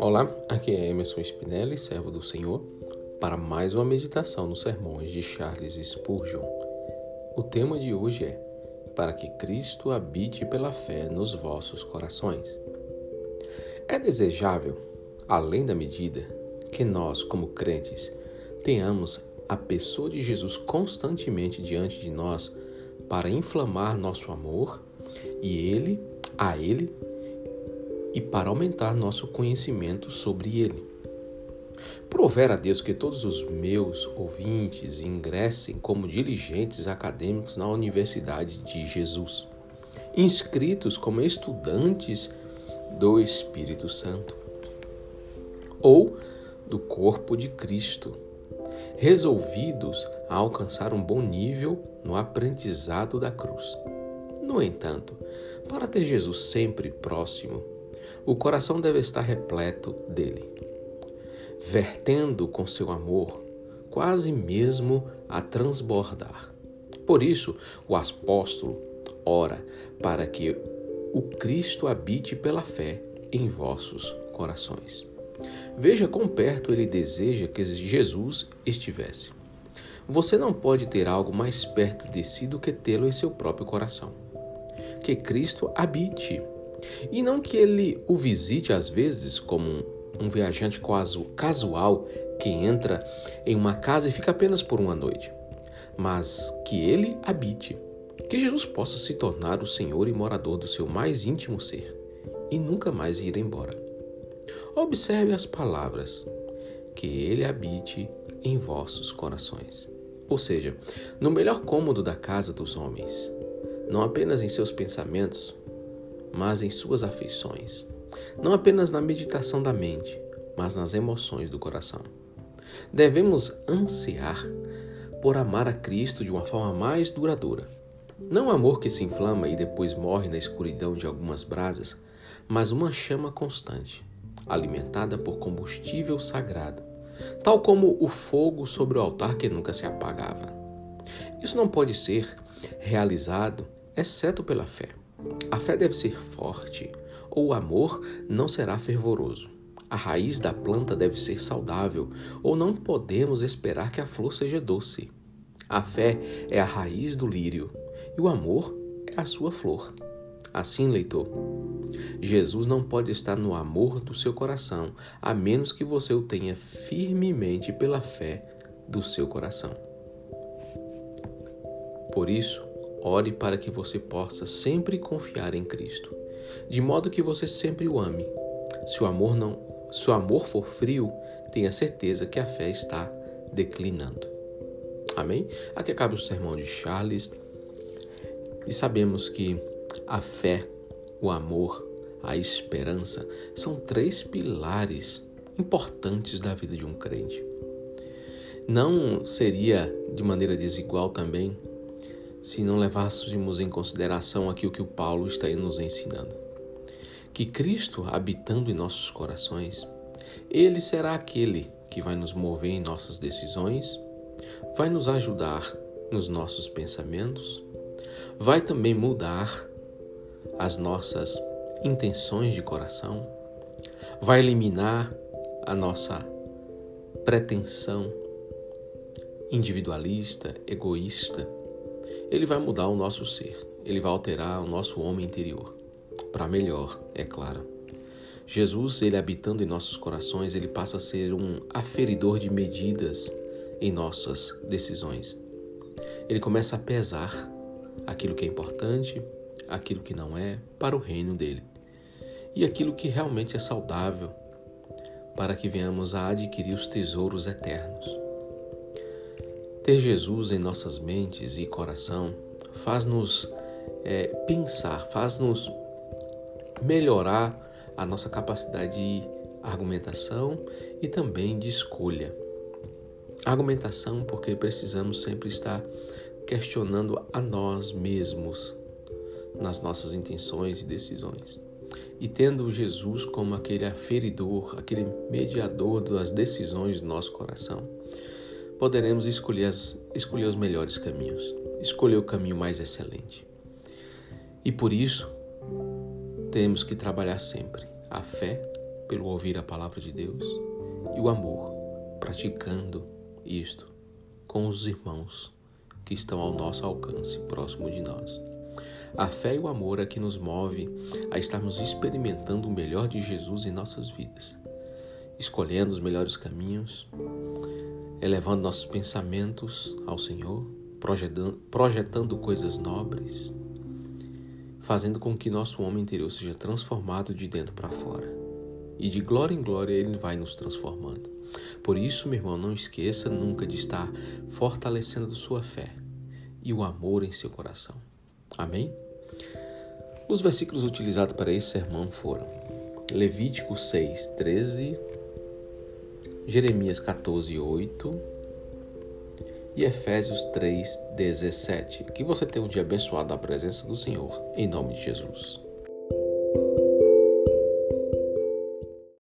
Olá, aqui é Emerson Spinelli, servo do Senhor, para mais uma meditação nos sermões de Charles Spurgeon. O tema de hoje é Para que Cristo habite pela fé nos vossos corações. É desejável, além da medida, que nós, como crentes, tenhamos a pessoa de Jesus constantemente diante de nós para inflamar nosso amor e ele, a ele e para aumentar nosso conhecimento sobre Ele. Prover a Deus que todos os meus ouvintes ingressem como diligentes acadêmicos na Universidade de Jesus, inscritos como estudantes do Espírito Santo ou do corpo de Cristo, resolvidos a alcançar um bom nível no aprendizado da cruz. No entanto, para ter Jesus sempre próximo, o coração deve estar repleto dele, vertendo com seu amor, quase mesmo a transbordar. Por isso, o apóstolo ora para que o Cristo habite pela fé em vossos corações. Veja quão perto ele deseja que Jesus estivesse. Você não pode ter algo mais perto de si do que tê-lo em seu próprio coração. Que Cristo habite e não que ele o visite às vezes como um viajante casual que entra em uma casa e fica apenas por uma noite, mas que ele habite, que Jesus possa se tornar o Senhor e morador do seu mais íntimo ser e nunca mais ir embora. Observe as palavras, que ele habite em vossos corações. Ou seja, no melhor cômodo da casa dos homens, não apenas em seus pensamentos, mas em suas afeições, não apenas na meditação da mente, mas nas emoções do coração. Devemos ansiar por amar a Cristo de uma forma mais duradoura. Não amor que se inflama e depois morre na escuridão de algumas brasas, mas uma chama constante, alimentada por combustível sagrado, tal como o fogo sobre o altar que nunca se apagava. Isso não pode ser realizado exceto pela fé. A fé deve ser forte, ou o amor não será fervoroso. A raiz da planta deve ser saudável, ou não podemos esperar que a flor seja doce. A fé é a raiz do lírio, e o amor é a sua flor. Assim, leitor, Jesus não pode estar no amor do seu coração, a menos que você o tenha firmemente pela fé do seu coração. Por isso, Ore para que você possa sempre confiar em Cristo, de modo que você sempre o ame. Se o amor não, se o amor for frio, tenha certeza que a fé está declinando. Amém? Aqui acaba o sermão de Charles. E sabemos que a fé, o amor, a esperança são três pilares importantes da vida de um crente. Não seria de maneira desigual também se não levássemos em consideração aquilo que o Paulo está nos ensinando. Que Cristo, habitando em nossos corações, ele será aquele que vai nos mover em nossas decisões, vai nos ajudar nos nossos pensamentos, vai também mudar as nossas intenções de coração, vai eliminar a nossa pretensão individualista, egoísta, ele vai mudar o nosso ser, ele vai alterar o nosso homem interior, para melhor, é claro. Jesus, ele habitando em nossos corações, ele passa a ser um aferidor de medidas em nossas decisões. Ele começa a pesar aquilo que é importante, aquilo que não é, para o reino dele. E aquilo que realmente é saudável, para que venhamos a adquirir os tesouros eternos. Ter Jesus em nossas mentes e coração faz-nos é, pensar, faz-nos melhorar a nossa capacidade de argumentação e também de escolha. Argumentação, porque precisamos sempre estar questionando a nós mesmos nas nossas intenções e decisões. E tendo Jesus como aquele aferidor, aquele mediador das decisões do nosso coração, poderemos escolher, as, escolher os melhores caminhos, escolher o caminho mais excelente. E por isso, temos que trabalhar sempre a fé pelo ouvir a palavra de Deus e o amor praticando isto com os irmãos que estão ao nosso alcance, próximo de nós. A fé e o amor é que nos move a estarmos experimentando o melhor de Jesus em nossas vidas, escolhendo os melhores caminhos, elevando nossos pensamentos ao Senhor, projetando, projetando coisas nobres, fazendo com que nosso homem interior seja transformado de dentro para fora. E de glória em glória ele vai nos transformando. Por isso, meu irmão, não esqueça nunca de estar fortalecendo sua fé e o amor em seu coração. Amém? Os versículos utilizados para esse sermão foram Levítico 6, 13, Jeremias 14, 8 e Efésios 3, 17. Que você tenha um dia abençoado na presença do Senhor, em nome de Jesus.